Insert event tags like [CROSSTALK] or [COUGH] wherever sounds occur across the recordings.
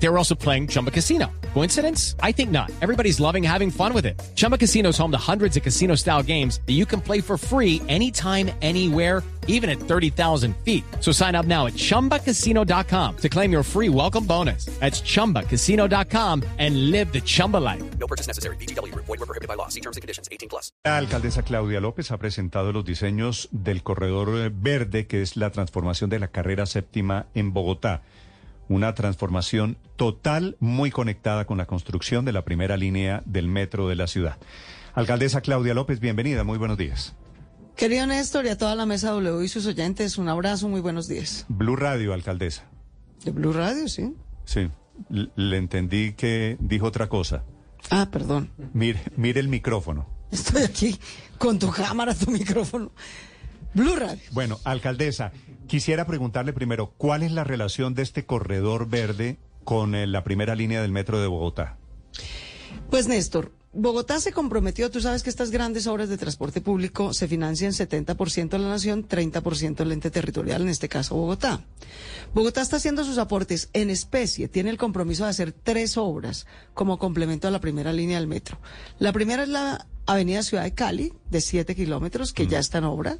They were also playing Chumba Casino. Coincidence? I think not. Everybody's loving having fun with it. Chumba Casino is home to hundreds of casino style games that you can play for free anytime, anywhere, even at 30,000 feet. So sign up now at chumbacasino.com to claim your free welcome bonus. That's chumbacasino.com and live the Chumba life. No purchase necessary. BGW. Void were prohibited by law. See terms and conditions. 18 plus. La alcaldesa Claudia López ha presentado los diseños del corredor eh, verde, que es la transformación de la carrera séptima en Bogotá. Una transformación total, muy conectada con la construcción de la primera línea del metro de la ciudad. Alcaldesa Claudia López, bienvenida, muy buenos días. Querido Néstor y a toda la mesa W y sus oyentes, un abrazo, muy buenos días. Blue Radio, alcaldesa. De Blue Radio, sí. Sí, le entendí que dijo otra cosa. Ah, perdón. Mire, mire el micrófono. Estoy aquí con tu cámara, tu micrófono. Blue Radio. Bueno, alcaldesa, quisiera preguntarle primero, ¿cuál es la relación de este corredor verde con eh, la primera línea del metro de Bogotá? Pues Néstor, Bogotá se comprometió, tú sabes que estas grandes obras de transporte público se financian 70% a la nación, 30% al ente territorial, en este caso Bogotá. Bogotá está haciendo sus aportes en especie, tiene el compromiso de hacer tres obras como complemento a la primera línea del metro. La primera es la Avenida Ciudad de Cali, de 7 kilómetros, que ya está en obra.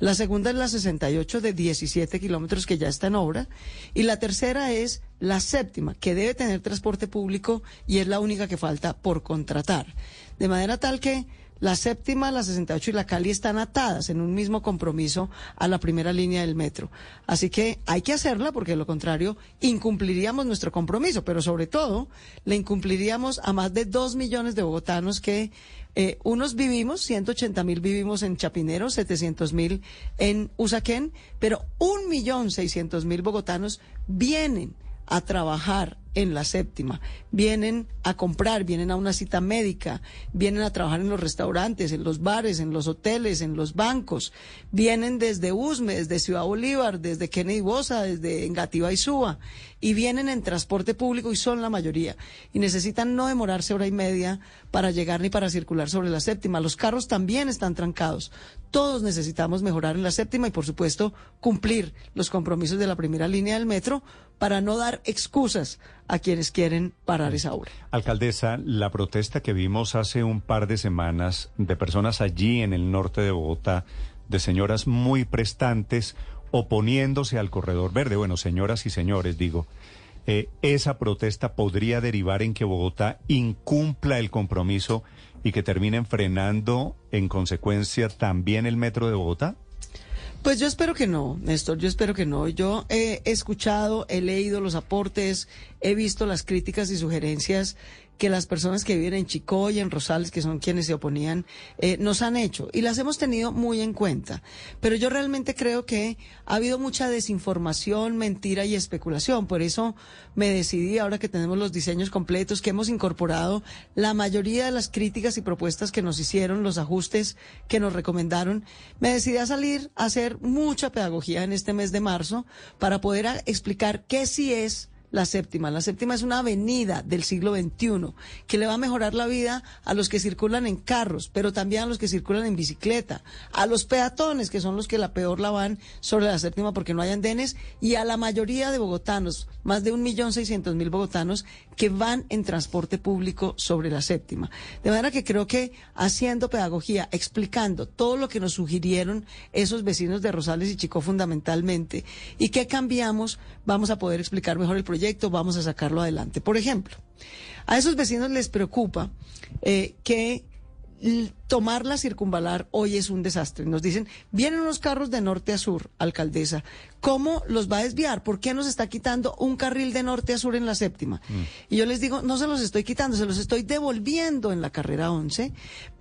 La segunda es la 68, de 17 kilómetros, que ya está en obra. Y la tercera es la séptima, que debe tener transporte público y es la única que falta por contratar. De manera tal que la séptima, la 68 y la Cali están atadas en un mismo compromiso a la primera línea del metro. Así que hay que hacerla porque de lo contrario incumpliríamos nuestro compromiso, pero sobre todo le incumpliríamos a más de dos millones de bogotanos que eh, unos vivimos, 180 mil vivimos en Chapinero, 700 mil en Usaquén, pero un millón seiscientos mil bogotanos vienen a trabajar en la séptima, vienen a comprar, vienen a una cita médica, vienen a trabajar en los restaurantes, en los bares, en los hoteles, en los bancos, vienen desde Usme, desde Ciudad Bolívar, desde Kennedy Bosa, desde Engativá y Suba, y vienen en transporte público y son la mayoría, y necesitan no demorarse hora y media para llegar ni para circular sobre la séptima. Los carros también están trancados. Todos necesitamos mejorar en la séptima y, por supuesto, cumplir los compromisos de la primera línea del metro para no dar excusas a quienes quieren parar esa obra. Alcaldesa, la protesta que vimos hace un par de semanas de personas allí en el norte de Bogotá, de señoras muy prestantes oponiéndose al corredor verde, bueno, señoras y señores, digo, eh, esa protesta podría derivar en que Bogotá incumpla el compromiso y que terminen frenando en consecuencia también el metro de Bogotá. Pues yo espero que no, Néstor, yo espero que no. Yo he escuchado, he leído los aportes, he visto las críticas y sugerencias que las personas que viven en Chicó y en Rosales, que son quienes se oponían, eh, nos han hecho y las hemos tenido muy en cuenta. Pero yo realmente creo que ha habido mucha desinformación, mentira y especulación. Por eso me decidí, ahora que tenemos los diseños completos, que hemos incorporado la mayoría de las críticas y propuestas que nos hicieron, los ajustes que nos recomendaron, me decidí a salir a hacer mucha pedagogía en este mes de marzo para poder explicar qué sí es la séptima. La séptima es una avenida del siglo XXI que le va a mejorar la vida a los que circulan en carros, pero también a los que circulan en bicicleta, a los peatones, que son los que la peor la van sobre la séptima porque no hay andenes, y a la mayoría de bogotanos, más de un millón seiscientos mil bogotanos, que van en transporte público sobre la séptima. De manera que creo que haciendo pedagogía, explicando todo lo que nos sugirieron esos vecinos de Rosales y Chico fundamentalmente, y qué cambiamos, vamos a poder explicar mejor el proyecto, vamos a sacarlo adelante. Por ejemplo, a esos vecinos les preocupa eh, que tomar la circunvalar hoy es un desastre. Nos dicen, vienen unos carros de norte a sur, alcaldesa. ¿Cómo los va a desviar? ¿Por qué nos está quitando un carril de norte a sur en la séptima? Y yo les digo, no se los estoy quitando, se los estoy devolviendo en la carrera 11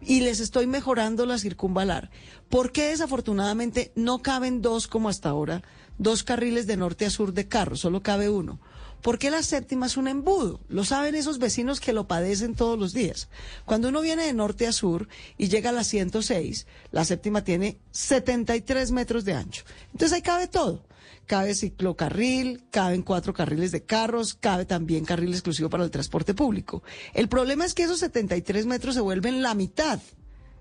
y les estoy mejorando la circunvalar. ¿Por qué desafortunadamente no caben dos como hasta ahora? Dos carriles de norte a sur de carro, solo cabe uno. ¿Por qué la séptima es un embudo? Lo saben esos vecinos que lo padecen todos los días. Cuando uno viene de norte a sur y llega a la 106, la séptima tiene 73 metros de ancho. Entonces ahí cabe todo. Cabe ciclocarril, caben cuatro carriles de carros, cabe también carril exclusivo para el transporte público. El problema es que esos 73 metros se vuelven la mitad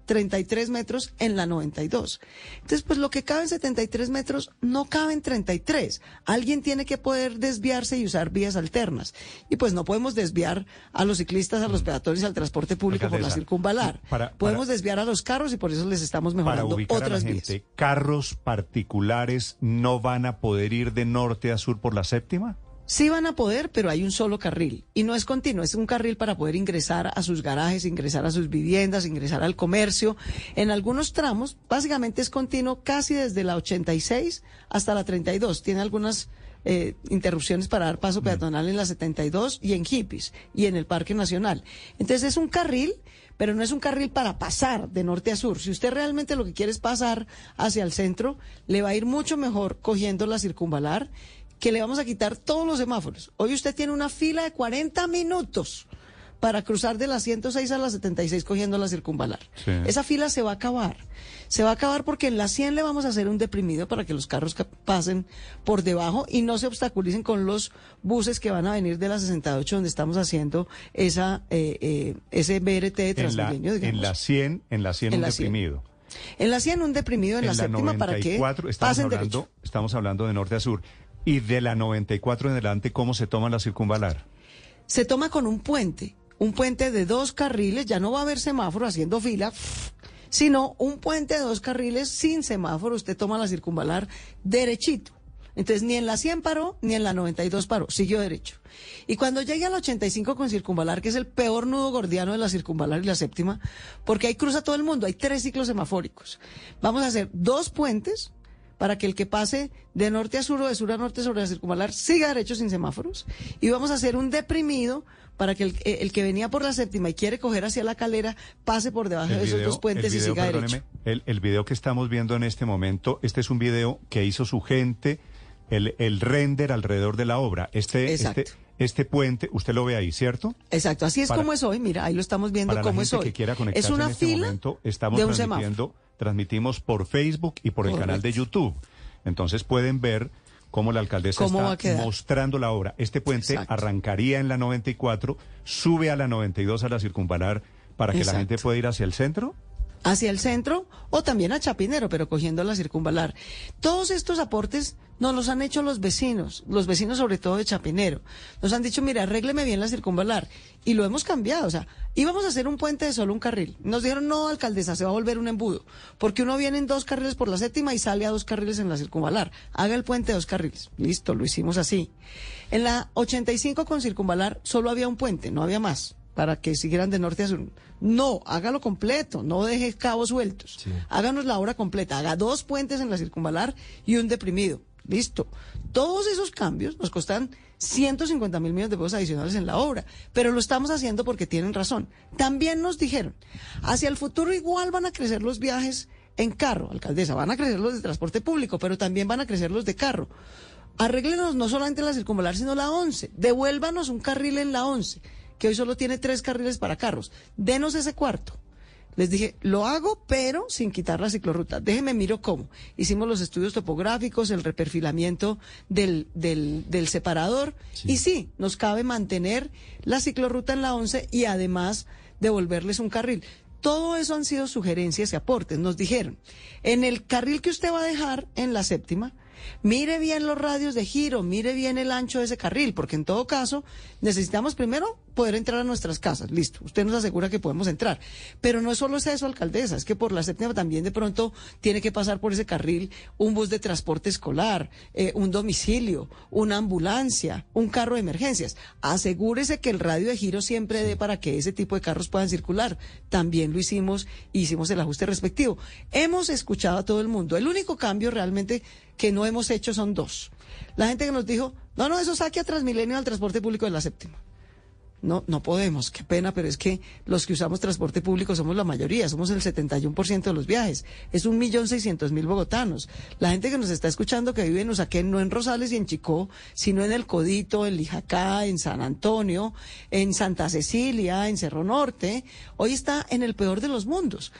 33 metros en la 92. Entonces, pues lo que cabe en 73 metros no cabe en 33. Alguien tiene que poder desviarse y usar vías alternas. Y pues no podemos desviar a los ciclistas, a los peatones, al transporte público por la circunvalar. para- para- podemos desviar a los carros y por eso les estamos Para mejorando ubicar a la otras vías. ¿carros particulares no van a poder ir de norte a sur por la séptima? Sí van a poder, pero hay un solo carril. Y no es continuo, es un carril para poder ingresar a sus garajes, ingresar a sus viviendas, ingresar al comercio. En algunos tramos, básicamente es continuo casi desde la 86 hasta la 32. Tiene algunas eh, interrupciones para dar paso peatonal en la 72 y en hippies y en el Parque Nacional. Entonces es un carril, pero no es un carril para pasar de norte a sur. Si usted realmente lo que quiere es pasar hacia el centro, le va a ir mucho mejor cogiendo la circunvalar que le vamos a quitar todos los semáforos. Hoy usted tiene una fila de 40 minutos para cruzar de la 106 a la 76 cogiendo la circunvalar. Sí. Esa fila se va a acabar. Se va a acabar porque en la 100 le vamos a hacer un deprimido para que los carros ca- pasen por debajo y no se obstaculicen con los buses que van a venir de la 68 donde estamos haciendo esa eh, eh, ese BRT de Transmilenio, en la 100, en la 100 En un la 100. deprimido. En la 100 un deprimido, en, la, en la séptima para que 94 estamos pasen hablando, derecho. estamos hablando de norte a sur. Y de la 94 en adelante, ¿cómo se toma la circunvalar? se toma con un puente, un puente de dos carriles, ya no va a haber semáforo haciendo fila, sino un puente de dos carriles sin semáforo, usted toma la circunvalar derechito. Entonces ni en la 100 paró, ni en la 92 paró, siguió derecho. Y cuando llegue al 85 con circunvalar, que es el peor nudo gordiano de la circunvalar y la séptima, porque ahí cruza todo el mundo, hay tres ciclos semafóricos. Vamos a hacer dos puentes, para que el que pase de norte a sur o de sur a norte sobre la circunvalar siga derecho sin semáforos. Y vamos a hacer un deprimido para que el, eh, el que venía por la séptima y quiere coger hacia la calera pase por debajo de esos dos puentes y siga derecho. el, el video que estamos viendo en este momento, este es un video que hizo su gente, el, el render alrededor de la obra. Este, Exacto. este, este puente, usted lo ve ahí, ¿cierto? Exacto, así es Para- como es hoy. Mira, ahí lo estamos viendo Para la cómo gente es hoy. que quiera conectarse es una en este fila momento, estamos de un transmitiendo, semáforo. Transmitimos por Facebook y por el canal de. YouTube. Entonces pueden ver cómo la alcaldesa ¿Cómo va a está mostrando la obra. Este puente Exacto. arrancaría en la 94, sube a la 92 a la circunvalar para que la gente pueda ir hacia el centro. Hacia el centro o también a Chapinero, pero cogiendo la circunvalar. Todos estos aportes nos los han hecho los vecinos, los vecinos sobre todo de Chapinero. Nos han dicho, mira, arrégleme bien la circunvalar. Y lo hemos cambiado. O sea, íbamos a hacer un puente de solo un carril. Nos dijeron, no, alcaldesa, se va a volver un embudo. Porque uno viene en dos carriles por la séptima y sale a dos carriles en la circunvalar. Haga el puente de dos carriles. Listo, lo hicimos así. En la 85 con circunvalar solo había un puente, no había más para que siguieran de norte a sur. No, hágalo completo, no deje cabos sueltos. Háganos la obra completa, haga dos puentes en la circunvalar y un deprimido. Listo. Todos esos cambios nos costan 150 mil millones de pesos adicionales en la obra, pero lo estamos haciendo porque tienen razón. También nos dijeron, hacia el futuro igual van a crecer los viajes en carro, alcaldesa, van a crecer los de transporte público, pero también van a crecer los de carro. Arréglenos no solamente la circunvalar, sino la 11. Devuélvanos un carril en la 11, que hoy solo tiene tres carriles para carros. Denos ese cuarto. Les dije, lo hago, pero sin quitar la ciclorruta. Déjeme miro cómo. Hicimos los estudios topográficos, el reperfilamiento del, del, del separador. Y sí, nos cabe mantener la ciclorruta en la 11 y además devolverles un carril. Todo eso han sido sugerencias y aportes. Nos dijeron, en el carril que usted va a dejar en la séptima, mire bien los radios de giro, mire bien el ancho de ese carril, porque en todo caso necesitamos primero poder entrar a nuestras casas. Listo, usted nos asegura que podemos entrar. Pero no solo es eso, alcaldesa, es que por la séptima también de pronto tiene que pasar por ese carril un bus de transporte escolar, eh, un domicilio, una ambulancia, un carro de emergencias. Asegúrese que el radio de giro siempre dé para que ese tipo de carros puedan circular. También lo hicimos, hicimos el ajuste respectivo. Hemos escuchado a todo el mundo. El único cambio realmente que no hemos hecho son dos. La gente que nos dijo, no, no, eso saque a Transmilenio al transporte público de la séptima. No, no podemos, qué pena, pero es que los que usamos transporte público somos la mayoría, somos el 71% de los viajes. Es un millón seiscientos mil bogotanos. La gente que nos está escuchando que vive en Usaquén, no en Rosales y en Chicó, sino en El Codito, en Lijacá, en San Antonio, en Santa Cecilia, en Cerro Norte, hoy está en el peor de los mundos.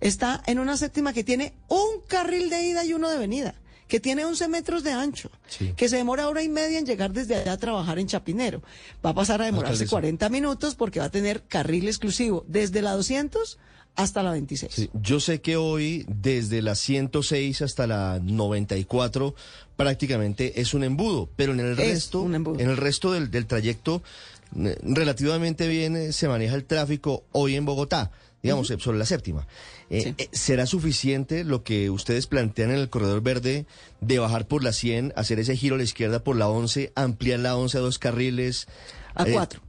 Está en una séptima que tiene un carril de ida y uno de venida que tiene 11 metros de ancho, que se demora hora y media en llegar desde allá a trabajar en Chapinero. Va a pasar a demorarse Alcaldesa. 40 minutos porque va a tener carril exclusivo desde la 200 hasta la 26. Sí, yo sé que hoy, desde la 106 hasta la 94, prácticamente es un embudo, pero en el Es resto, en el resto del, del trayecto, relativamente bien eh, se maneja el tráfico hoy en Bogotá, digamos, sobre la séptima. Eh, Sí. eh, ¿Será suficiente lo que ustedes plantean en el corredor verde de bajar por la 100, hacer ese giro a la izquierda por la 11, ampliar la 11 a dos carriles? A Eh, cuatro.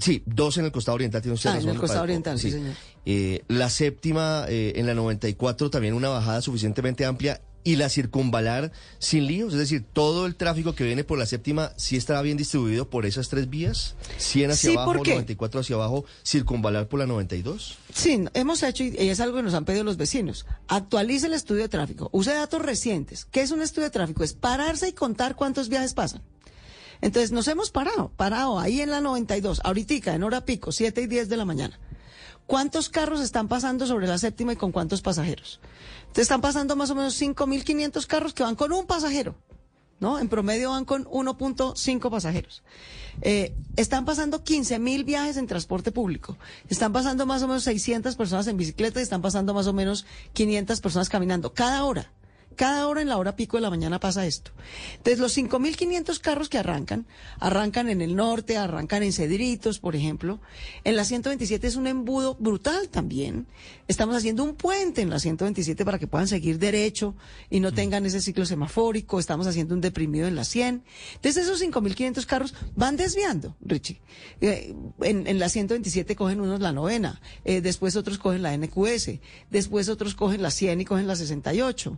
Sí, dos en el costado oriental. Tiene usted Ah, en el costado oriental, sí, señor. Eh, la séptima eh, en la 94 también una bajada suficientemente amplia y la circunvalar sin líos, es decir, todo el tráfico que viene por la séptima sí estará bien distribuido por esas tres vías, 100 hacia Sí, abajo, ¿por qué? 94 hacia abajo, circunvalar por la 92. Sí, hemos hecho, y es algo que nos han pedido los vecinos, actualice el estudio de tráfico, use datos recientes. ¿Qué es un estudio de tráfico? Es pararse y contar cuántos viajes pasan. Entonces nos hemos parado, parado ahí en la 92, ahorita en hora pico, 7 y 10 de la mañana. ¿Cuántos carros están pasando sobre la séptima y con cuántos pasajeros? Entonces están pasando más o menos 5.500 carros que van con un pasajero. ¿no? En promedio van con 1.5 pasajeros. Eh, están pasando 15 mil viajes en transporte público. Están pasando más o menos 600 personas en bicicleta y están pasando más o menos 500 personas caminando cada hora. Cada hora en la hora pico de la mañana pasa esto. Entonces, los 5.500 carros que arrancan, arrancan en el norte, arrancan en Cedritos, por ejemplo. En la 127 es un embudo brutal también. Estamos haciendo un puente en la 127 para que puedan seguir derecho y no tengan ese ciclo semafórico. Estamos haciendo un deprimido en la 100. Entonces, esos 5.500 carros van desviando, Richie. Eh, en, en la 127 cogen unos la novena, eh, después otros cogen la NQS, después otros cogen la 100 y cogen la 68.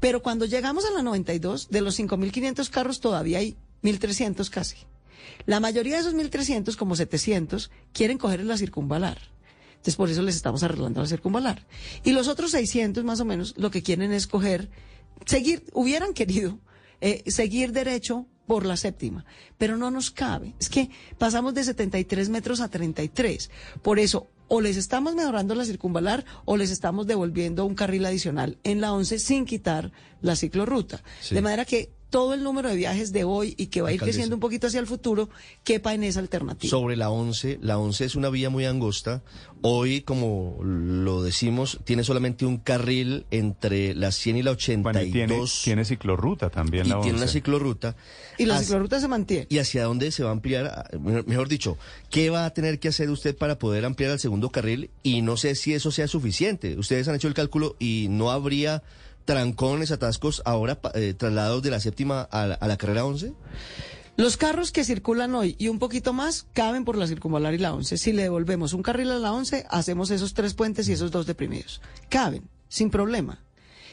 Pero cuando llegamos a la 92, de los 5.500 carros todavía hay 1.300 casi. La mayoría de esos 1.300, como 700, quieren coger la circunvalar. Entonces por eso les estamos arreglando la circunvalar. Y los otros 600 más o menos lo que quieren es coger, seguir, hubieran querido eh, seguir derecho por la séptima, pero no nos cabe. Es que pasamos de 73 metros a 33. Por eso, o les estamos mejorando la circunvalar o les estamos devolviendo un carril adicional en la 11 sin quitar la ciclorruta. Sí. De manera que todo el número de viajes de hoy y que va a ir creciendo un poquito hacia el futuro quepa en esa alternativa. Sobre la 11, la 11 es una vía muy angosta. Hoy, como lo decimos, tiene solamente un carril entre la 100 y la 82. Bueno, y tiene, tiene ciclorruta también y la tiene una 11. ciclorruta. y la Hacia- ciclorruta se mantiene. ¿Y hacia dónde se va a ampliar? Ah, Mejor mejor dicho, ¿qué va a tener que hacer usted para poder ampliar al segundo carril? Y no sé si eso sea suficiente. Ustedes han hecho el cálculo y no habría trancones, atascos ahora eh, trasladados de la séptima a la, a la carrera 11. Los carros que circulan hoy y un poquito más caben por la circunvalar y la 11. Si le devolvemos un carril a la 11, hacemos esos tres puentes y esos dos deprimidos. Caben, sin problema.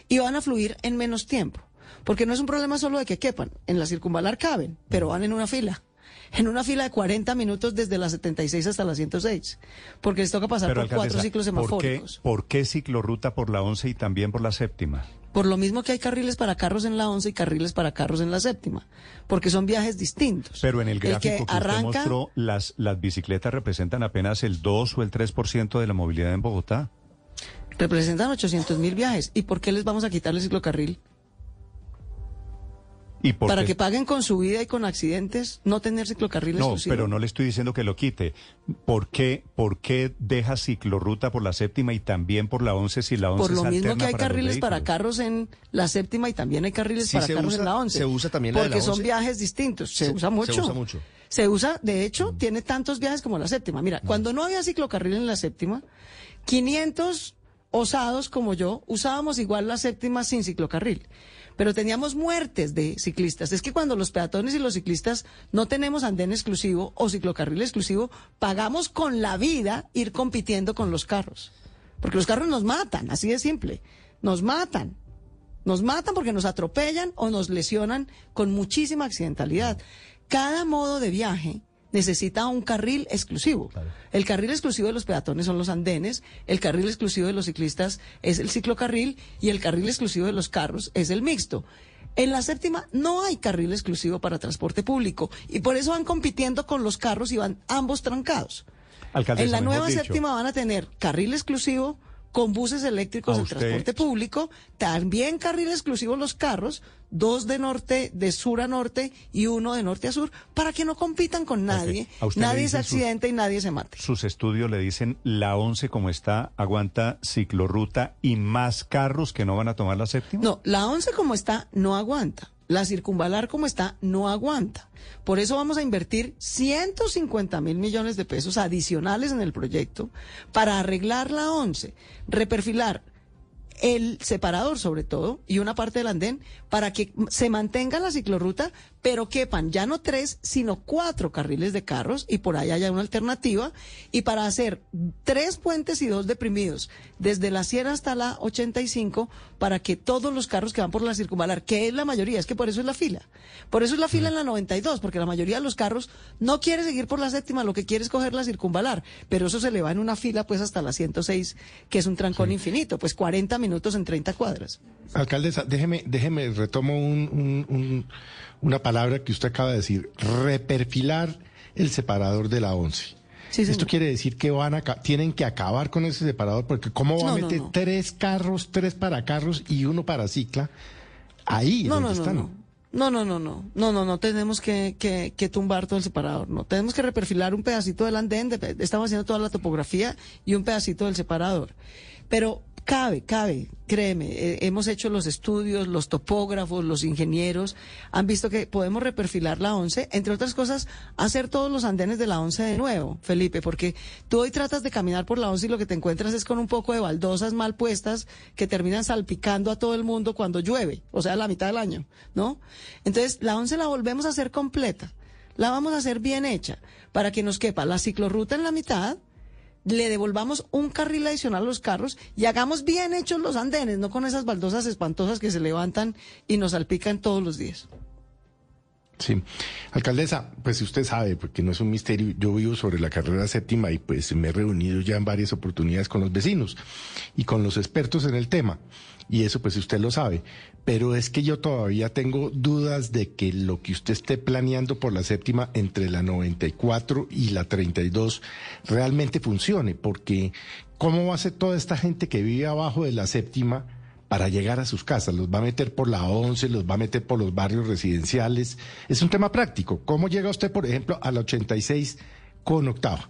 Y van a fluir en menos tiempo. Porque no es un problema solo de que quepan. En la circunvalar caben, pero van en una fila. En una fila de 40 minutos desde la 76 hasta la 106. Porque les toca pasar Pero, por cuatro ciclos ¿por qué, semafóricos. ¿por qué ciclorruta por la 11 y también por la séptima? Por lo mismo que hay carriles para carros en la 11 y carriles para carros en la séptima. Porque son viajes distintos. Pero en el gráfico que, usted arranca, mostró, las, las bicicletas representan apenas el 2 o el 3% de la movilidad en Bogotá. representan 800 mil viajes. ¿Y por qué les vamos a quitar el ciclocarril? ¿Y por Para qué- que paguen con su vida y con accidentes, no tener ciclocarril No, exclusivo. pero no le estoy diciendo que lo quite. ¿Por qué, ¿Por qué deja ciclorruta por la séptima y también por la 11 si la 11 Por lo es mismo que hay para carriles para carros en la séptima y también hay carriles Sí para se carros usa- en la 11. se usa también la de Porque la son 11. viajes distintos. Se, Se- usa se mucho. usa mucho. Se usa, de hecho, tiene tantos viajes como la séptima. Mira, cuando no había ciclocarril en la séptima, 500 osados como yo usábamos igual la séptima sin ciclocarril. Pero teníamos muertes de ciclistas. Es que cuando los peatones y los ciclistas no tenemos andén exclusivo o ciclocarril exclusivo, pagamos con la vida ir compitiendo con los carros. Porque los carros nos matan, así de simple. Nos matan. Nos matan porque nos atropellan o nos lesionan con muchísima accidentalidad. Cada modo de viaje necesita un carril exclusivo. El carril exclusivo de los peatones son los andenes, el carril exclusivo de los ciclistas es el ciclocarril y el carril exclusivo de los carros es el mixto. En la séptima no hay carril exclusivo para transporte público y por eso van compitiendo con los carros y van ambos trancados. Alcaldesa, en la nueva dicho. séptima van a tener carril exclusivo con buses eléctricos ¿A de usted? transporte público, también carril exclusivo los carros, dos de norte, de sur a norte y uno de norte a sur, para que no compitan con nadie, ¿A usted le nadie se sus- accidente y nadie se mate. Sus estudios le dicen la 11 como está, aguanta ciclorruta y más carros que no van a tomar la séptima. No, la 11 como está no aguanta. La circunvalar como está no aguanta. Por eso vamos a invertir 150 mil millones de pesos adicionales en el proyecto para arreglar la 11, reperfilar el separador sobre todo y una parte del andén para que se mantenga la ciclorruta, pero quepan ya no tres, sino cuatro carriles de carros y por ahí haya una alternativa. Y para hacer tres puentes y dos deprimidos desde la Sierra hasta la 85 para que todos los carros que van por la circunvalar, que es la mayoría, es que por eso es la fila, por eso es la fila en la 92, porque la mayoría de los carros no quiere seguir por la séptima, lo que quiere es coger la circunvalar, pero eso se le va en una fila pues hasta la 106, que es un trancón infinito, pues 40 minutos en 30 cuadras. Alcaldesa, déjeme, déjeme, retomo un- un- un- una palabra que usted acaba de decir, reperfilar el separador de la 11. Sí, Esto quiere decir que van a, tienen que acabar con ese separador, porque ¿cómo va No, a meter no. tres carros, tres para carros y uno para cicla? Ahí No, donde no, no, están. no. No, no, no, no, no, no, no tenemos que, que, que tumbar todo el separador, no, tenemos que reperfilar un pedacito del andén, de- estamos haciendo toda la topografía y un pedacito del separador. Pero cabe, cabe, créeme, eh, hemos hecho los estudios, los topógrafos, los ingenieros, han visto que podemos reperfilar la 11, entre otras cosas, hacer todos los andenes de la 11 de nuevo, Felipe, porque tú hoy tratas de caminar por la 11 y lo que te encuentras es con un poco de baldosas mal puestas que terminan salpicando a todo el mundo cuando llueve, o sea, la mitad del año, ¿no? Entonces, la 11 la volvemos a hacer completa, la vamos a hacer bien hecha, para que nos quepa la ciclorruta en la mitad, le devolvamos un carril adicional a los carros y hagamos bien hechos los andenes, no con esas baldosas espantosas que se levantan y nos salpican todos los días. Sí. Alcaldesa, pues usted sabe, porque no es un misterio, yo vivo sobre la carrera séptima y pues me he reunido ya en varias oportunidades con los vecinos y con los expertos en el tema. Y eso pues usted lo sabe. Pero es que yo todavía tengo dudas de que lo que usted esté planeando por la séptima entre la 94 y la 32 realmente funcione, porque ¿cómo va a ser toda esta gente que vive abajo de la séptima? para llegar a sus casas. Los va a meter por la 11, los va a meter por los barrios residenciales. Es un tema práctico. ¿Cómo llega usted, por ejemplo, a la 86 con octava?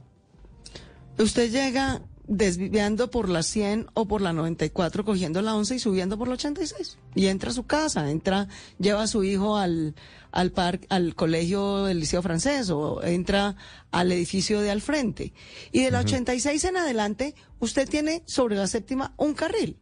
Usted llega desviando por la 100 o por la 94, cogiendo la 11 y subiendo por la 86. Y entra a su casa, entra, lleva a su hijo al, al, par, al colegio del Liceo Francés o entra al edificio de al frente. Y de la 86 en adelante, usted tiene sobre la séptima un carril.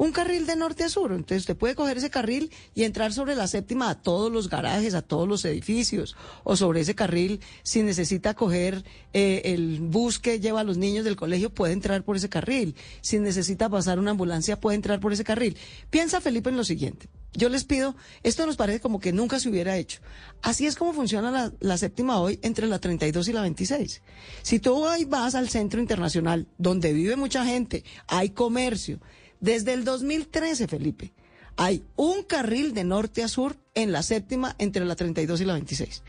Un carril de norte a sur. Entonces usted puede coger ese carril y entrar sobre la séptima a todos los garajes, a todos los edificios. O sobre ese carril, si necesita coger eh, el bus que lleva a los niños del colegio, puede entrar por ese carril. Si necesita pasar una ambulancia, puede entrar por ese carril. Piensa, Felipe, en lo siguiente. Yo les pido, esto nos parece como que nunca se hubiera hecho. Así es como funciona la, séptima hoy entre la 32 y la 26. Si tú hoy vas al centro internacional, donde vive mucha gente, hay comercio, desde el 2013, Felipe, hay un carril de norte a sur en la séptima entre la 32 y la 26.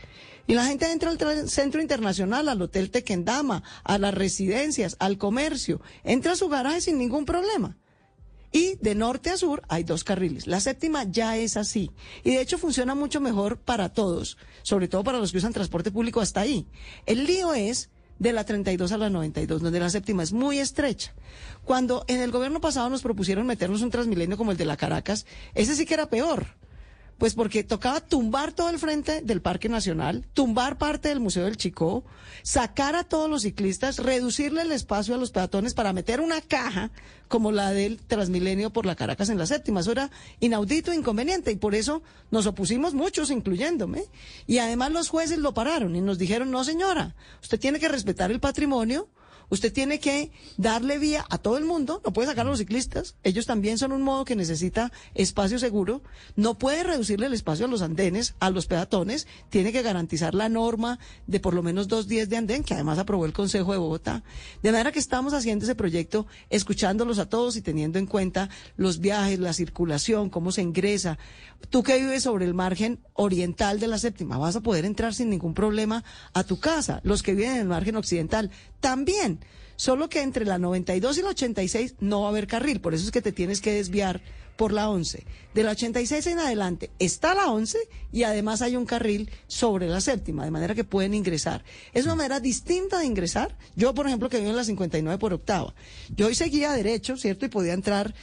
Y la gente entra al centro internacional, al hotel Tequendama, a las residencias, al comercio, entra a su garaje sin ningún problema. Y de norte a sur hay dos carriles. La séptima ya es así. Y de hecho funciona mucho mejor para todos, sobre todo para los que usan transporte público hasta ahí. El lío es de la 32 a la 92, donde la séptima es muy estrecha. Cuando en el gobierno pasado nos propusieron meternos un transmilenio como el de la Caracas, ese sí que era peor. Pues porque tocaba tumbar todo el frente del Parque Nacional, tumbar parte del Museo del Chicó, sacar a todos los ciclistas, reducirle el espacio a los peatones para meter una caja como la del Transmilenio por la Caracas en la séptima. Eso era inaudito e inconveniente y por eso nos opusimos muchos, incluyéndome. Y además los jueces lo pararon y nos dijeron, no señora, usted tiene que respetar el patrimonio. Usted tiene que darle vía a todo el mundo, no puede sacar a los ciclistas, ellos también son un modo que necesita espacio seguro, no puede reducirle el espacio a los andenes, a los peatones, tiene que garantizar la norma de por lo menos dos días de andén, que además aprobó el Consejo de Bogotá. De manera que estamos haciendo ese proyecto, escuchándolos a todos y teniendo en cuenta los viajes, la circulación, cómo se ingresa. Tú que vives sobre el margen oriental de la séptima, vas a poder entrar sin ningún problema a tu casa. Los que viven en el margen occidental también. Solo que entre la 92 y la 86 no va a haber carril, por eso es que te tienes que desviar por la 11. De la 86 en adelante está la 11 y además hay un carril sobre la séptima, de manera que pueden ingresar. Es una manera distinta de ingresar. Yo, por ejemplo, que vivo en la 59 por octava, yo hoy seguía derecho, ¿cierto? Y podía entrar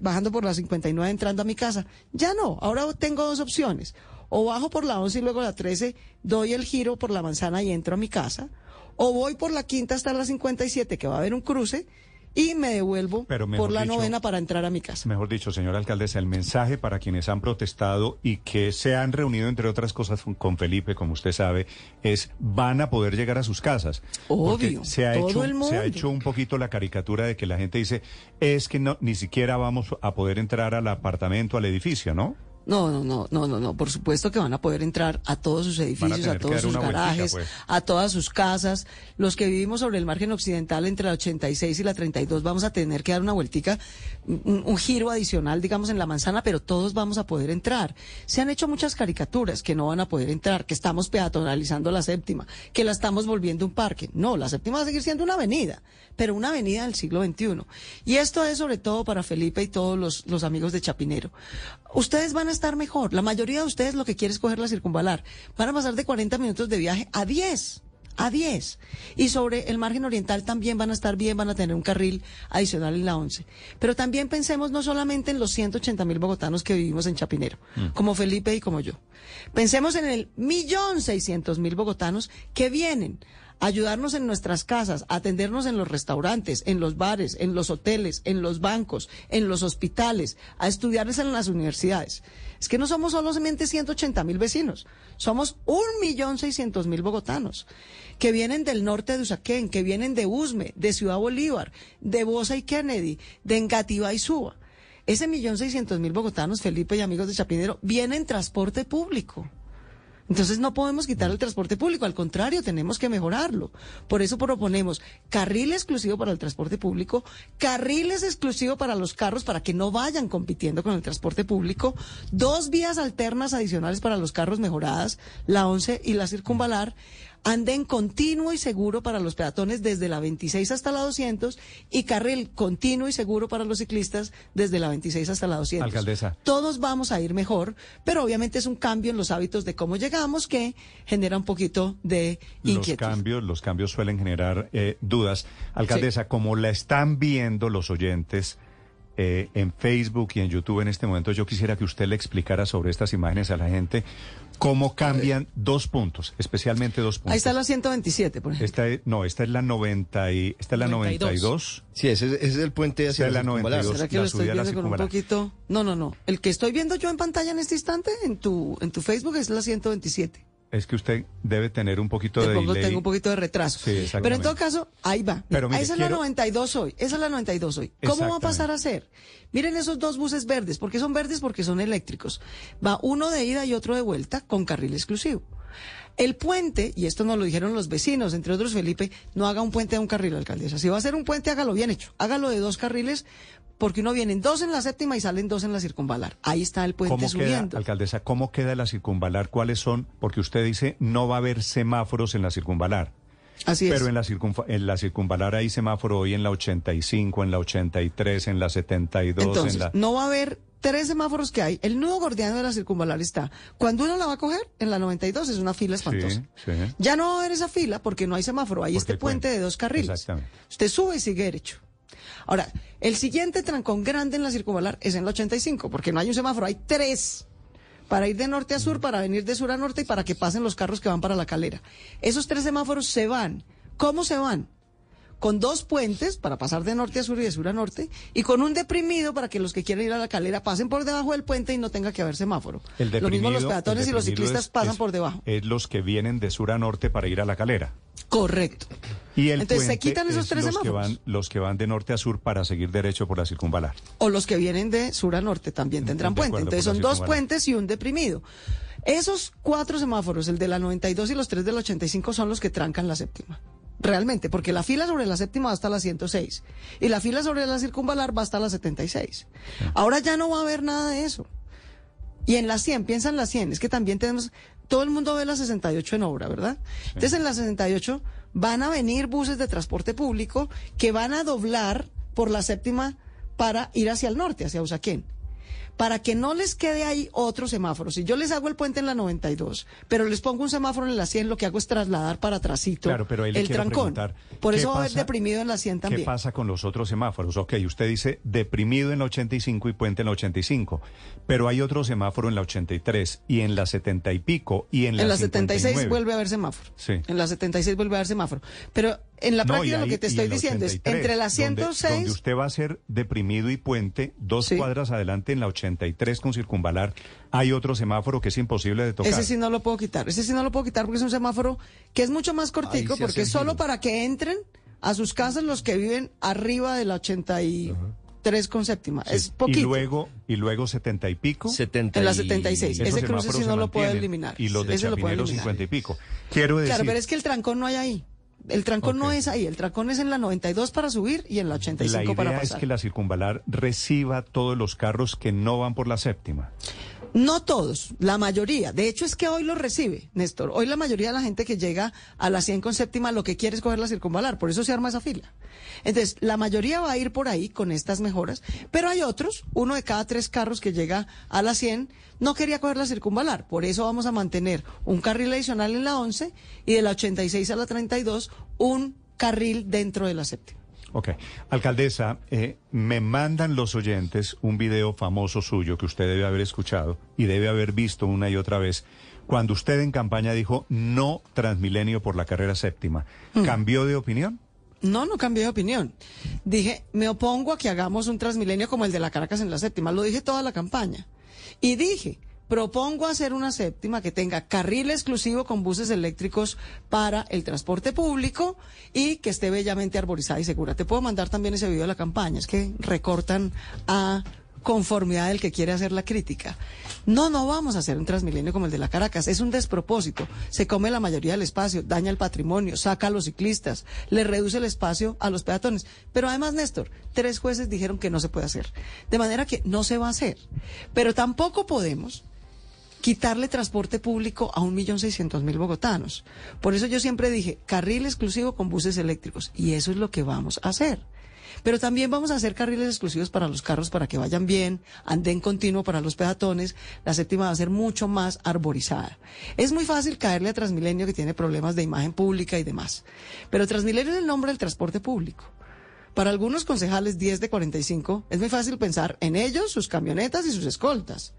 bajando por la 59 entrando a mi casa. Ya no, ahora tengo dos opciones. O bajo por la 11 y luego la 13, doy el giro por la manzana y entro a mi casa. O voy por la quinta hasta la 57, que va a haber un cruce, y me devuelvo Pero por la dicho- novena para entrar a mi casa. Mejor dicho, señora alcaldesa, el mensaje para quienes han protestado y que se han reunido, entre otras cosas, con Felipe, como usted sabe, es van a poder llegar a sus casas. Obvio, se ha, todo hecho, el se ha mundo. hecho un poquito la caricatura de que la gente dice, es que no, ni siquiera vamos a poder entrar al apartamento, al edificio, ¿no? No, no, no, no, no, no. Por supuesto que van a poder entrar a todos sus edificios, a, todos sus vueltica, garajes, pues. a todas sus casas. Los que vivimos sobre el margen occidental entre la 86 y la 32 vamos a tener que dar una vueltica, un, un giro adicional, digamos, en la manzana, pero todos vamos a poder entrar. Se han hecho muchas caricaturas que no van a poder entrar, que estamos peatonalizando la séptima, que la estamos volviendo un parque. No, la séptima va a seguir siendo una avenida, pero una avenida del siglo XXI. Y esto es sobre todo para Felipe y todos los, los amigos de Chapinero. Ustedes van a estar mejor. La mayoría de ustedes lo que quiere es coger la circunvalar. Van a pasar de 40 minutos de viaje a 10. A 10. Y sobre el margen oriental también van a estar bien, van a tener un carril adicional en la 11. Pero también pensemos no solamente en los 180 mil bogotanos que vivimos en Chapinero, como Felipe y como yo. Pensemos en el millón seiscientos mil bogotanos que vienen ayudarnos en nuestras casas, atendernos en los restaurantes, en los bares, en los hoteles, en los bancos, en los hospitales, a estudiarles en las universidades. Es que no somos solamente 180 mil vecinos, somos un millón seiscientos mil bogotanos que vienen del norte de Usaquén, que vienen de Usme, de Ciudad Bolívar, de Bosa y Kennedy, de Engativá y Suba. Ese millón seiscientos mil bogotanos, Felipe y amigos de Chapinero, vienen en transporte público. Entonces no podemos quitar el transporte público, al contrario, tenemos que mejorarlo. Por eso proponemos carril exclusivo para el transporte público, carriles exclusivos para los carros para que no vayan compitiendo con el transporte público, dos vías alternas adicionales para los carros mejoradas, la 11 y la circunvalar, anden continuo y seguro para los peatones desde la 26 hasta la 200 y carril continuo y seguro para los ciclistas desde la 26 hasta la 200. Alcaldesa. Todos vamos a ir mejor, pero obviamente es un cambio en los hábitos de cómo llegamos que genera un poquito de Los inquietud. cambios, los cambios suelen generar eh, dudas. Alcaldesa, como la están viendo los oyentes eh, en Facebook y en YouTube en este momento, yo quisiera que usted le explicara sobre estas imágenes a la gente cómo cambian dos puntos, especialmente dos puntos. Ahí está la 127, por ejemplo. Esta es- no, esta es la 90 y esta es la 92. Sí, ese, es- ese es el puente hacia es la circunvalar. 92. ¿Será que la lo estoy la viendo con un poquito? No, no, no. El que estoy viendo yo en pantalla en este instante en tu en tu Facebook es la 127. Es que usted debe tener un poquito de delay. tengo un poquito de retraso. Sí. Pero en todo caso, ahí va. Pero Mira, mire, esa es quiero- la 92 hoy. Esa es la 92 hoy. ¿Cómo va a pasar a ser? Miren esos dos buses verdes. ¿Por qué son verdes? Porque son eléctricos. Va uno de ida y otro de vuelta con carril exclusivo. El puente, y esto nos lo dijeron los vecinos, entre otros Felipe, no haga un puente de un carril, alcaldesa. Si va a hacer un puente, hágalo bien hecho. Hágalo de dos carriles, porque uno vienen dos en la séptima y salen dos en la circunvalar. Ahí está el puente ¿Cómo queda, subiendo. alcaldesa, cómo queda la circunvalar? ¿Cuáles son? Porque usted dice no va a haber semáforos en la circunvalar. Así es. Pero en la, en la circunvalar hay semáforo hoy en la 85, en la 83, en la 72, Entonces, en la... no va a haber tres semáforos que hay. El nudo gordiano de la circunvalar está. Cuando uno la va a coger, en la 92 es una fila espantosa. sí. Ya no va a haber esa fila porque no hay semáforo. Hay Porque este puente puente. de dos carriles. Exactamente. Usted sube y sigue derecho. Ahora, el siguiente trancón grande en la circunvalar es en la 85, porque no hay un semáforo, hay tres. Para ir de norte a sur, para venir de sur a norte y para que pasen los carros que van para la calera. Esos tres semáforos se van. ¿Cómo se van? Con dos puentes para pasar de norte a sur y de sur a norte, y con un deprimido para que los que quieran ir a la calera pasen por debajo del puente y no tenga que haber semáforo. El Lo mismo los peatones y los ciclistas es- pasan es- por debajo. Es los que vienen de sur a norte para ir a la calera. Correcto. Y el Entonces se quitan esos es tres los que semáforos. van Los que van de norte a sur para seguir derecho por la circunvalar. O los que vienen de sur a norte también tendrán De puente. Entonces son dos puentes y un deprimido. Esos cuatro semáforos, el de la 92 y los tres del 85, son los que trancan la séptima. Realmente, porque la fila sobre la séptima va hasta la 106 y la fila sobre la circunvalar va hasta la 76. Ahora ya no va a haber nada de eso. Y en la 100, piensa en la 100, es que también tenemos, todo el mundo ve la 68 en obra, ¿verdad? Entonces en la 68 van a venir buses de transporte público que van a doblar por la séptima para ir hacia el norte, hacia Usaquén para que no les quede ahí otro semáforo. Si yo les hago el puente en la 92, pero les pongo un semáforo en la 100, lo que hago es trasladar para atrasito Claro, pero ahí le el trancón. Por ¿qué eso va a haber deprimido en la 100 también. ¿Qué pasa con los otros semáforos? Ok, usted dice deprimido en la 85 y puente en la 85, pero hay otro semáforo en la 83 y en la 70 y pico y en la En la 76 59. vuelve a haber semáforo. Sí. En la 76 vuelve a haber semáforo. Pero en la No, práctica y lo ahí- que te estoy diciendo es, 83, entre la donde- 106... Donde, usted va a ser deprimido y puente, dos Sí. cuadras adelante en la 83 con circunvalar, hay otro semáforo que es imposible de tocar. Ese sí no lo puedo quitar. Ese sí no lo puedo quitar porque es un semáforo que es mucho más cortico, porque es solo para que entren a sus casas los que viven arriba de la 83 con séptima. Sí. Es poquito. Y luego, y luego 70 y pico. 70 En la y- 76. Esos Ese cruce sí no lo puedo eliminar. Y los de Ese lo puedo Chapinero eliminar. 50 y pico. Quiero decir... Claro, pero es que el trancón no hay ahí. El trancón no es ahí. El trancón es en la 92 para subir y en la 85 La para idea es pasar. que la circunvalar reciba todos los carros que no van por la séptima. No todos, la mayoría. De hecho, es que hoy lo recibe, Néstor. Hoy la mayoría de la gente que llega a la 100 con séptima lo que quiere es coger la circunvalar. Por eso se arma esa fila. Entonces, la mayoría va a ir por ahí con estas mejoras. Pero hay otros, uno de cada tres carros que llega a la 100, no quería coger la circunvalar. Por eso vamos a mantener un carril adicional en la 11 y de la 86 a la 32, un carril dentro de la séptima. Ok. Alcaldesa, eh, me mandan los oyentes un video famoso suyo que usted debe haber escuchado y debe haber visto una y otra vez. Cuando usted en campaña dijo no Transmilenio por la carrera séptima, ¿cambió de opinión? No, no cambié de opinión. Dije, me opongo a que hagamos un Transmilenio como el de la Caracas en la séptima. Lo dije toda la campaña. Y dije, propongo hacer una séptima que tenga carril exclusivo con buses eléctricos para el transporte público y que esté bellamente arborizada y segura. Te puedo mandar también ese video de la campaña. Es que recortan a conformidad del que quiere hacer la crítica. No, no vamos a hacer un Transmilenio como el de la Caracas. Es un despropósito. Se come la mayoría del espacio, daña el patrimonio, saca a los ciclistas, le reduce el espacio a los peatones. Pero además, Néstor, tres jueces dijeron que no se puede hacer. De manera que no se va a hacer. Pero tampoco podemos quitarle transporte público a un millón seiscientos mil bogotanos. Por eso yo siempre dije, carril exclusivo con buses eléctricos. Y eso es lo que vamos a hacer. Pero también vamos a hacer carriles exclusivos para los carros para que vayan bien, anden continuo para los peatones. La séptima va a ser mucho más arborizada. Es muy fácil caerle a Transmilenio que tiene problemas de imagen pública y demás. Pero Transmilenio es el nombre del transporte público. Para algunos concejales 10 de 45 es muy fácil pensar en ellos, sus camionetas y sus escoltas.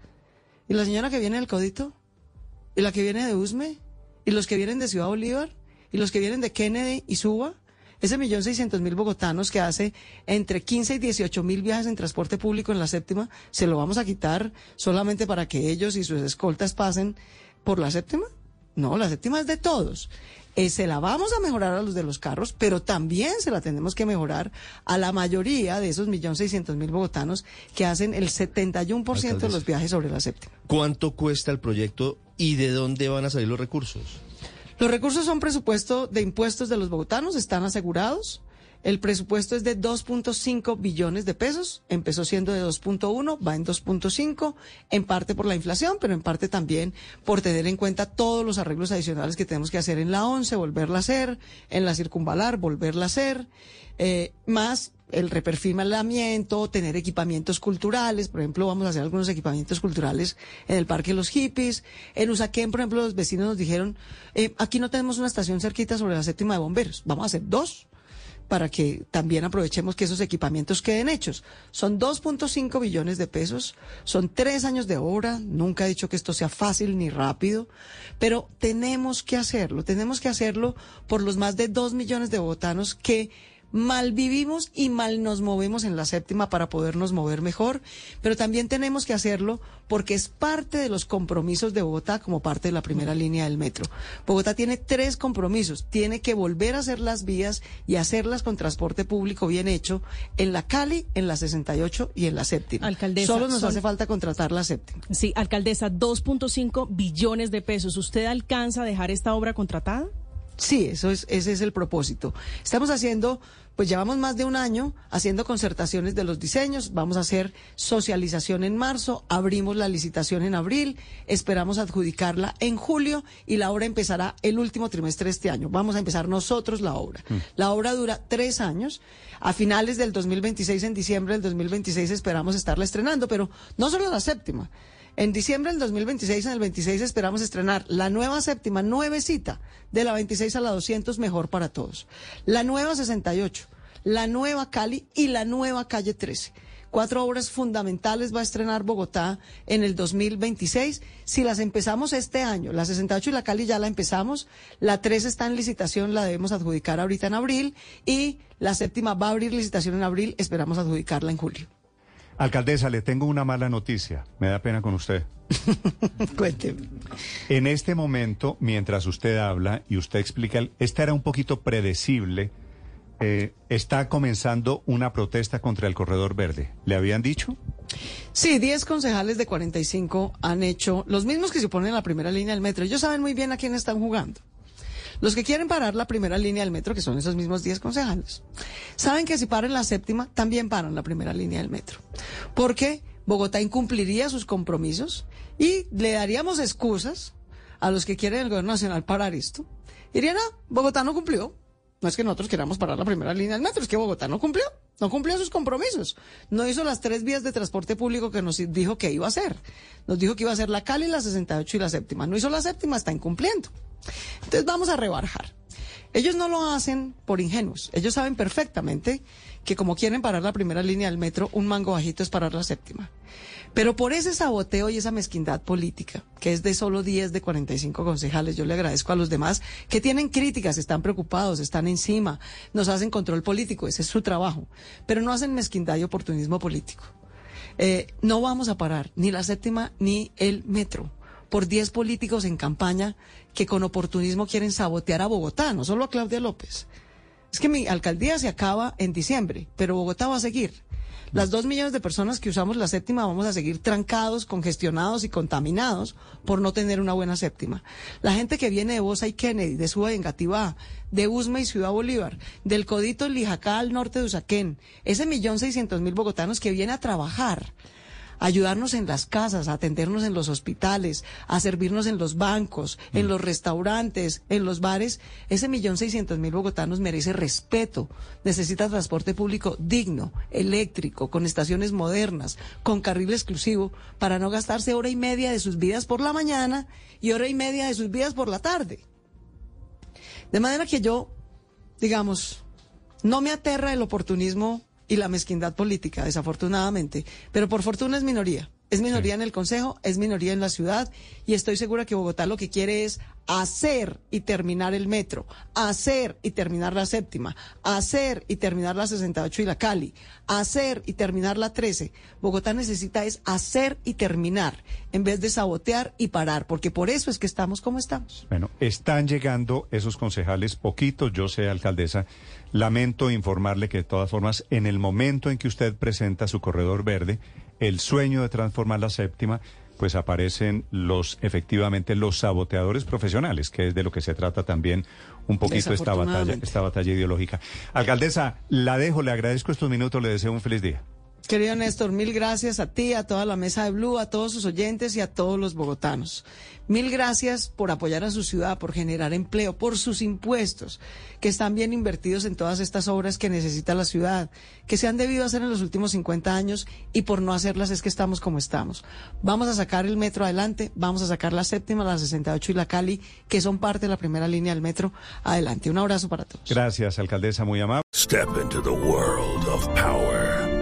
¿Y la señora que viene del Codito? ¿Y la que viene de Usme? ¿Y los que vienen de Ciudad Bolívar? ¿Y los que vienen de Kennedy y Suba? Ese millón seiscientos mil bogotanos que hace entre 15 y 18 mil viajes en transporte público en la séptima, ¿se lo vamos a quitar solamente para que ellos y sus escoltas pasen por la séptima? No, la séptima es de todos. Eh, se la vamos a mejorar a los de los carros, pero también se la tenemos que mejorar a la mayoría de esos millón seiscientos mil bogotanos que hacen el 71% de los viajes sobre la séptima. ¿Cuánto cuesta el proyecto y de dónde van a salir los recursos? Los recursos son presupuesto de impuestos de los bogotanos, están asegurados. El presupuesto es de 2.5 billones de pesos, empezó siendo de 2.1, va en 2.5, en parte por la inflación, pero en parte también por tener en cuenta todos los arreglos adicionales que tenemos que hacer en la 11, volverla a hacer, en la circunvalar, volverla a hacer, eh, más el reperfilamiento, tener equipamientos culturales, por ejemplo, vamos a hacer algunos equipamientos culturales en el Parque de los Hippies, en Usaquén, por ejemplo, los vecinos nos dijeron, eh, aquí no tenemos una estación cerquita sobre la séptima de bomberos, vamos a hacer dos para que también aprovechemos que esos equipamientos queden hechos. Son 2.5 billones de pesos, son tres años de obra, nunca he dicho que esto sea fácil ni rápido, pero tenemos que hacerlo, tenemos que hacerlo por los más de 2 millones de bogotanos que mal vivimos y mal nos movemos en la séptima para podernos mover mejor, pero también tenemos que hacerlo porque es parte de los compromisos de Bogotá como parte de la primera línea del metro. Bogotá tiene tres compromisos, tiene que volver a hacer las vías y hacerlas con transporte público bien hecho en la Cali, en la 68 y en la séptima. Alcaldesa, Solo nos son- hace falta contratar la séptima. Sí, alcaldesa, 2.5 billones de pesos. ¿Usted alcanza a dejar esta obra contratada? Sí, eso es, ese es el propósito. Estamos haciendo, pues llevamos más de un año haciendo concertaciones de los diseños, vamos a hacer socialización en marzo, abrimos la licitación en abril, esperamos adjudicarla en julio y la obra empezará el último trimestre de este año. Vamos a empezar nosotros la obra. La obra dura tres años. A finales del 2026, en diciembre del 2026, esperamos estarla estrenando, pero no solo la séptima. En diciembre del 2026, en el 26, esperamos estrenar la nueva séptima, nuevecita, de la 26 a la 200, mejor para todos. La nueva 68, la nueva Cali y la nueva calle 13. Cuatro obras fundamentales va a estrenar Bogotá en el 2026. Si las empezamos este año, la 68 y la Cali ya la empezamos, la 13 está en licitación, la debemos adjudicar ahorita en abril y la séptima va a abrir licitación en abril, esperamos adjudicarla en julio. Alcaldesa, le tengo una mala noticia. Me da pena con usted. [LAUGHS] Cuénteme. En este momento, mientras usted habla y usted explica, esta era un poquito predecible. eh, está comenzando una protesta contra el corredor verde. ¿Le habían dicho? Sí, 10 concejales de 45 han hecho, los mismos que se oponen a la primera línea del metro. Ellos saben muy bien a quién están jugando. Los que quieren parar la primera línea del metro, que son esos mismos 10 concejales, saben que si paran la séptima, también paran la primera línea del metro. Porque Bogotá incumpliría sus compromisos y le daríamos excusas a los que quieren el gobierno nacional parar esto. Dirían, no, Bogotá no cumplió. No es que nosotros queramos parar la primera línea del metro, es que Bogotá no cumplió. No cumplió sus compromisos. No hizo las tres vías de transporte público que nos dijo que iba a hacer. Nos dijo que iba a hacer la Cali, la 68 y la séptima. No hizo la séptima, está incumpliendo. Entonces vamos a rebajar. Ellos no lo hacen por ingenuos. Ellos saben perfectamente que como quieren parar la primera línea del metro, un mango bajito es parar la séptima. Pero por ese saboteo y esa mezquindad política, que es de solo 10 de 45 concejales, yo le agradezco a los demás que tienen críticas, están preocupados, están encima, nos hacen control político, ese es su trabajo, pero no hacen mezquindad y oportunismo político. Eh, no vamos a parar ni la séptima ni el metro por 10 políticos en campaña que con oportunismo quieren sabotear a Bogotá, no solo a Claudia López. Es que mi alcaldía se acaba en diciembre, pero Bogotá va a seguir. Las dos millones de personas que usamos la séptima vamos a seguir trancados, congestionados y contaminados por no tener una buena séptima. La gente que viene de Bosa y Kennedy, de Suba y Engativá, de Usme y Ciudad Bolívar, del Codito Lijacá al norte de Usaquén, ese millón seiscientos mil bogotanos que viene a trabajar ayudarnos en las casas, a atendernos en los hospitales, a servirnos en los bancos, en los restaurantes, en los bares, ese millón seiscientos mil bogotanos merece respeto, necesita transporte público digno, eléctrico, con estaciones modernas, con carril exclusivo, para no gastarse hora y media de sus vidas por la mañana y hora y media de sus vidas por la tarde. De manera que yo, digamos, no me aterra el oportunismo y la mezquindad política, desafortunadamente, pero por fortuna es minoría. Es minoría en el Consejo, es minoría en la ciudad y estoy segura que Bogotá lo que quiere es hacer y terminar el metro, hacer y terminar la séptima, hacer y terminar la 68 y la Cali, hacer y terminar la 13. Bogotá necesita es hacer y terminar en vez de sabotear y parar, porque por eso es que estamos como estamos. Bueno, están llegando esos concejales poquitos, yo sé, alcaldesa. Lamento informarle que de todas formas, en el momento en que usted presenta su corredor verde, el sueño de transformar la séptima, pues aparecen los, efectivamente, los saboteadores profesionales, que es de lo que se trata también un poquito esta batalla, esta batalla ideológica. Alcaldesa, la dejo, le agradezco estos minutos, le deseo un feliz día. Querido Néstor, mil gracias a ti, a toda la mesa de Blue, a todos sus oyentes y a todos los bogotanos. Mil gracias por apoyar a su ciudad, por generar empleo, por sus impuestos, que están bien invertidos en todas estas obras que necesita la ciudad, que se han debido hacer en los últimos 50 años y por no hacerlas es que estamos como estamos. Vamos a sacar el metro adelante, vamos a sacar la séptima, la 68 y la Cali, que son parte de la primera línea del metro, adelante. Un abrazo para todos. Gracias, alcaldesa, muy amable. Step into the world of power,